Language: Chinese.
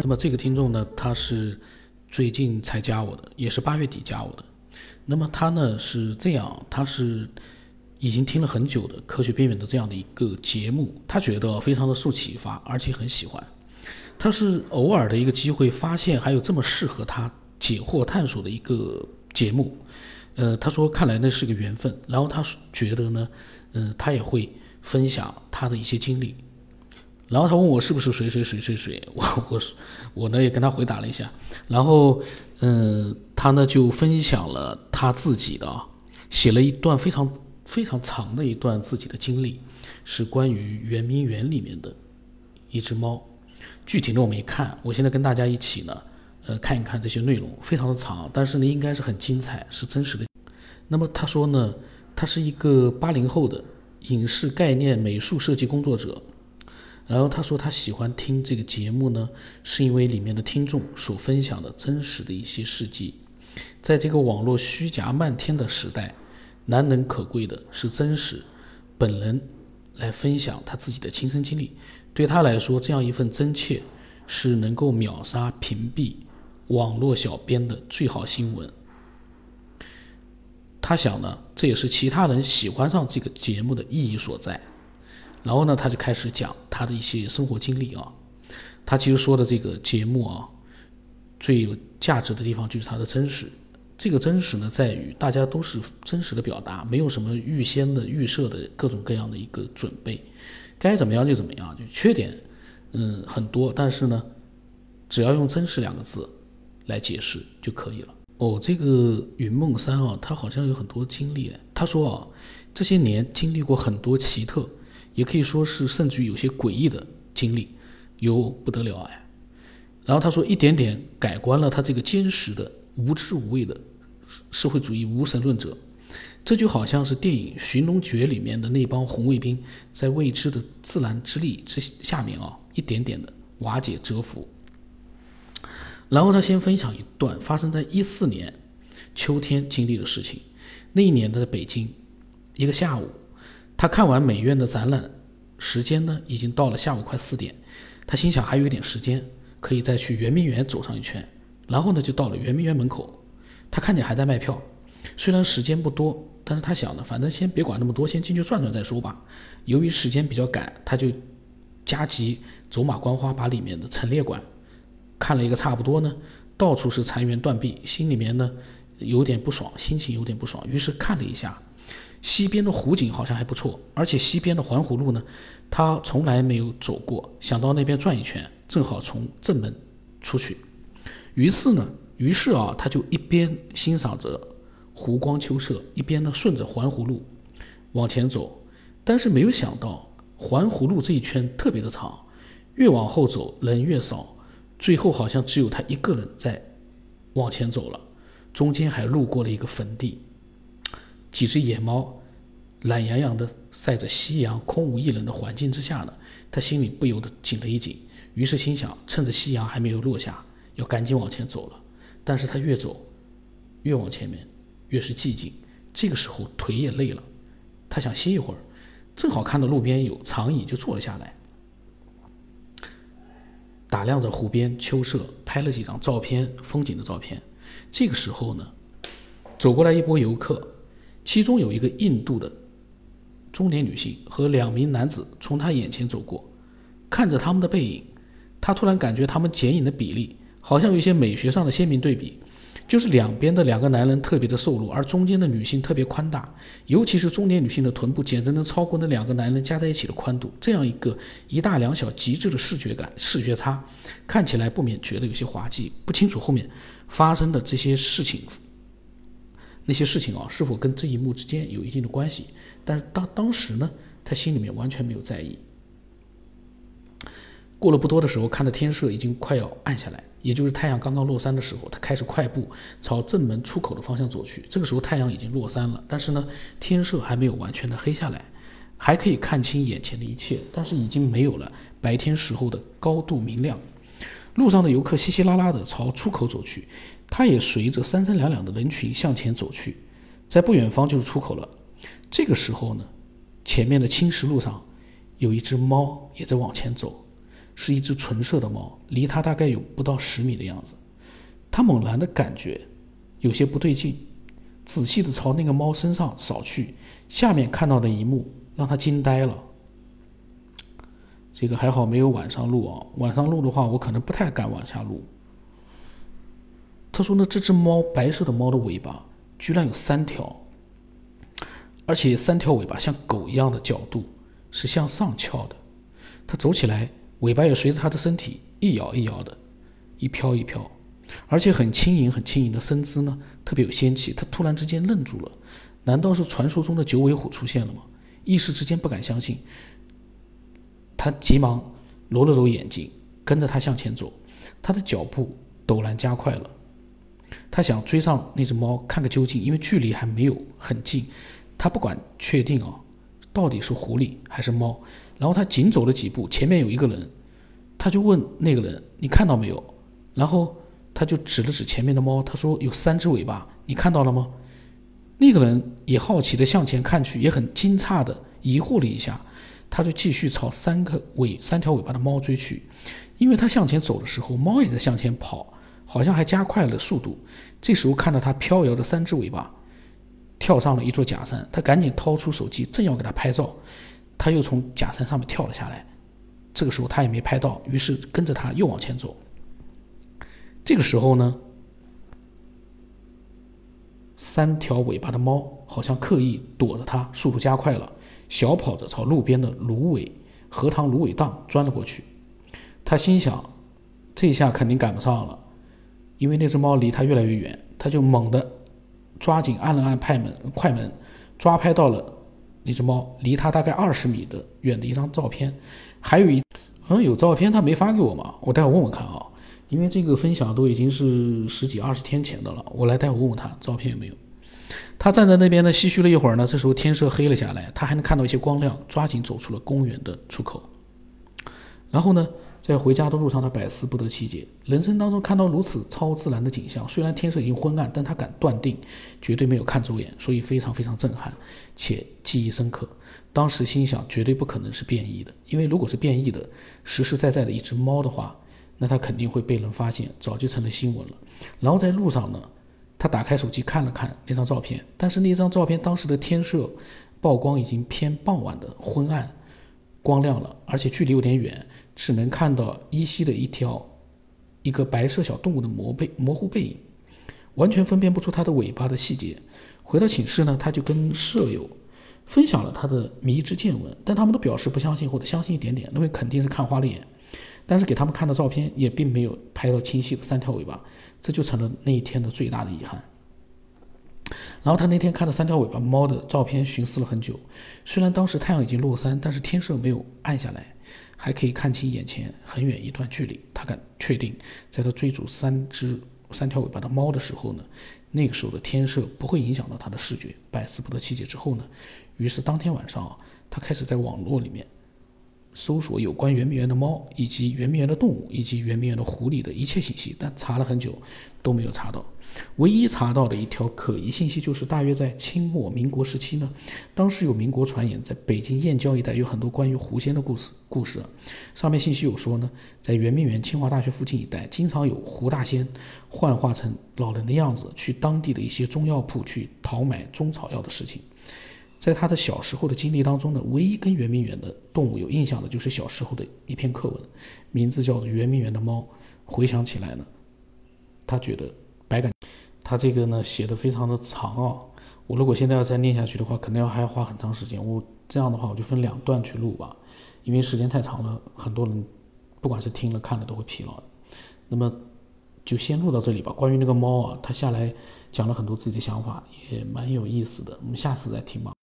那么这个听众呢，他是最近才加我的，也是八月底加我的。那么他呢是这样，他是已经听了很久的《科学边缘》的这样的一个节目，他觉得非常的受启发，而且很喜欢。他是偶尔的一个机会发现还有这么适合他解惑探索的一个节目，呃，他说看来那是个缘分。然后他觉得呢，嗯，他也会分享他的一些经历。然后他问我是不是谁谁谁谁谁，我我我呢也跟他回答了一下，然后嗯，他呢就分享了他自己的啊，写了一段非常非常长的一段自己的经历，是关于圆明园里面的一只猫，具体的我没看，我现在跟大家一起呢，呃看一看这些内容，非常的长，但是呢应该是很精彩，是真实的。那么他说呢，他是一个八零后的影视概念美术设计工作者。然后他说他喜欢听这个节目呢，是因为里面的听众所分享的真实的一些事迹。在这个网络虚假漫天的时代，难能可贵的是真实，本人来分享他自己的亲身经历。对他来说，这样一份真切是能够秒杀屏蔽网络小编的最好新闻。他想呢，这也是其他人喜欢上这个节目的意义所在。然后呢，他就开始讲他的一些生活经历啊。他其实说的这个节目啊，最有价值的地方就是它的真实。这个真实呢，在于大家都是真实的表达，没有什么预先的预设的各种各样的一个准备，该怎么样就怎么样。就缺点，嗯，很多，但是呢，只要用“真实”两个字来解释就可以了。哦，这个云梦山啊，他好像有很多经历。他说啊，这些年经历过很多奇特。也可以说是甚至于有些诡异的经历，有不得了哎。然后他说，一点点改观了他这个坚实的无知无畏的社会主义无神论者。这就好像是电影《寻龙诀》里面的那帮红卫兵，在未知的自然之力之下面啊，一点点的瓦解折服。然后他先分享一段发生在一四年秋天经历的事情。那一年的在北京，一个下午。他看完美院的展览，时间呢已经到了下午快四点，他心想还有一点时间，可以再去圆明园走上一圈。然后呢就到了圆明园门口，他看见还在卖票，虽然时间不多，但是他想呢，反正先别管那么多，先进去转转再说吧。由于时间比较赶，他就加急走马观花，把里面的陈列馆看了一个差不多呢，到处是残垣断壁，心里面呢有点不爽，心情有点不爽，于是看了一下。西边的湖景好像还不错，而且西边的环湖路呢，他从来没有走过，想到那边转一圈，正好从正门出去。于是呢，于是啊，他就一边欣赏着湖光秋色，一边呢顺着环湖路往前走。但是没有想到，环湖路这一圈特别的长，越往后走人越少，最后好像只有他一个人在往前走了，中间还路过了一个坟地。几只野猫懒洋洋地晒着夕阳，空无一人的环境之下呢，他心里不由得紧了一紧。于是心想，趁着夕阳还没有落下，要赶紧往前走了。但是他越走，越往前面，越是寂静。这个时候腿也累了，他想歇一会儿，正好看到路边有长椅，就坐了下来，打量着湖边秋色，拍了几张照片，风景的照片。这个时候呢，走过来一波游客。其中有一个印度的中年女性和两名男子从他眼前走过，看着他们的背影，他突然感觉他们剪影的比例好像有一些美学上的鲜明对比，就是两边的两个男人特别的瘦弱，而中间的女性特别宽大，尤其是中年女性的臀部简直能超过那两个男人加在一起的宽度，这样一个一大两小极致的视觉感、视觉差，看起来不免觉得有些滑稽，不清楚后面发生的这些事情。那些事情啊，是否跟这一幕之间有一定的关系？但是当当时呢，他心里面完全没有在意。过了不多的时候，看到天色已经快要暗下来，也就是太阳刚刚落山的时候，他开始快步朝正门出口的方向走去。这个时候太阳已经落山了，但是呢，天色还没有完全的黑下来，还可以看清眼前的一切，但是已经没有了白天时候的高度明亮。路上的游客稀稀拉拉的朝出口走去。他也随着三三两两的人群向前走去，在不远方就是出口了。这个时候呢，前面的青石路上有一只猫也在往前走，是一只纯色的猫，离他大概有不到十米的样子。他猛然的感觉有些不对劲，仔细的朝那个猫身上扫去，下面看到的一幕让他惊呆了。这个还好没有晚上录啊，晚上录的话，我可能不太敢往下录。他说呢，这只猫白色的猫的尾巴居然有三条，而且三条尾巴像狗一样的角度是向上翘的，它走起来尾巴也随着它的身体一摇一摇的，一飘一飘，而且很轻盈很轻盈的身姿呢，特别有仙气。他突然之间愣住了，难道是传说中的九尾虎出现了吗？一时之间不敢相信，他急忙揉了揉眼睛，跟着他向前走，他的脚步陡然加快了。他想追上那只猫看个究竟，因为距离还没有很近。他不管确定啊，到底是狐狸还是猫。然后他紧走了几步，前面有一个人，他就问那个人：“你看到没有？”然后他就指了指前面的猫，他说：“有三只尾巴，你看到了吗？”那个人也好奇的向前看去，也很惊诧的疑惑了一下，他就继续朝三个尾、三条尾巴的猫追去。因为他向前走的时候，猫也在向前跑。好像还加快了速度。这时候看到它飘摇的三只尾巴，跳上了一座假山，他赶紧掏出手机，正要给它拍照，他又从假山上面跳了下来。这个时候他也没拍到，于是跟着他又往前走。这个时候呢，三条尾巴的猫好像刻意躲着他，速度加快了，小跑着朝路边的芦苇荷塘芦苇荡钻了过去。他心想，这下肯定赶不上了。因为那只猫离他越来越远，他就猛地抓紧按了按快门，快门抓拍到了那只猫离他大概二十米的远的一张照片，还有一嗯有照片他没发给我嘛，我待会问问看啊，因为这个分享都已经是十几二十天前的了，我来待会问问他照片有没有。他站在那边呢，唏嘘了一会儿呢，这时候天色黑了下来，他还能看到一些光亮，抓紧走出了公园的出口，然后呢？在回家的路上，他百思不得其解。人生当中看到如此超自然的景象，虽然天色已经昏暗，但他敢断定绝对没有看走眼，所以非常非常震撼且记忆深刻。当时心想，绝对不可能是变异的，因为如果是变异的、实实在在的一只猫的话，那它肯定会被人发现，早就成了新闻了。然后在路上呢，他打开手机看了看那张照片，但是那张照片当时的天色曝光已经偏傍晚的昏暗。光亮了，而且距离有点远，只能看到依稀的一条一个白色小动物的模背模糊背影，完全分辨不出它的尾巴的细节。回到寝室呢，他就跟舍友分享了他的迷之见闻，但他们都表示不相信或者相信一点点，认为肯定是看花了眼。但是给他们看的照片也并没有拍到清晰的三条尾巴，这就成了那一天的最大的遗憾。然后他那天看了三条尾巴猫的照片，寻思了很久。虽然当时太阳已经落山，但是天色没有暗下来，还可以看清眼前很远一段距离。他敢确定，在他追逐三只三条尾巴的猫的时候呢，那个时候的天色不会影响到他的视觉。百思不得其解之后呢，于是当天晚上啊，他开始在网络里面搜索有关圆明园的猫，以及圆明园的动物，以及圆明园的狐狸的一切信息，但查了很久都没有查到。唯一查到的一条可疑信息，就是大约在清末民国时期呢，当时有民国传言，在北京燕郊一带有很多关于狐仙的故事。故事上面信息有说呢，在圆明园、清华大学附近一带，经常有狐大仙幻化成老人的样子，去当地的一些中药铺去讨买中草药的事情。在他的小时候的经历当中呢，唯一跟圆明园的动物有印象的，就是小时候的一篇课文，名字叫做《圆明园的猫》。回想起来呢，他觉得。百感，他这个呢写的非常的长啊，我如果现在要再念下去的话，可能要还要花很长时间。我这样的话，我就分两段去录吧，因为时间太长了，很多人不管是听了看了都会疲劳。那么就先录到这里吧。关于那个猫啊，他下来讲了很多自己的想法，也蛮有意思的。我们下次再听吧。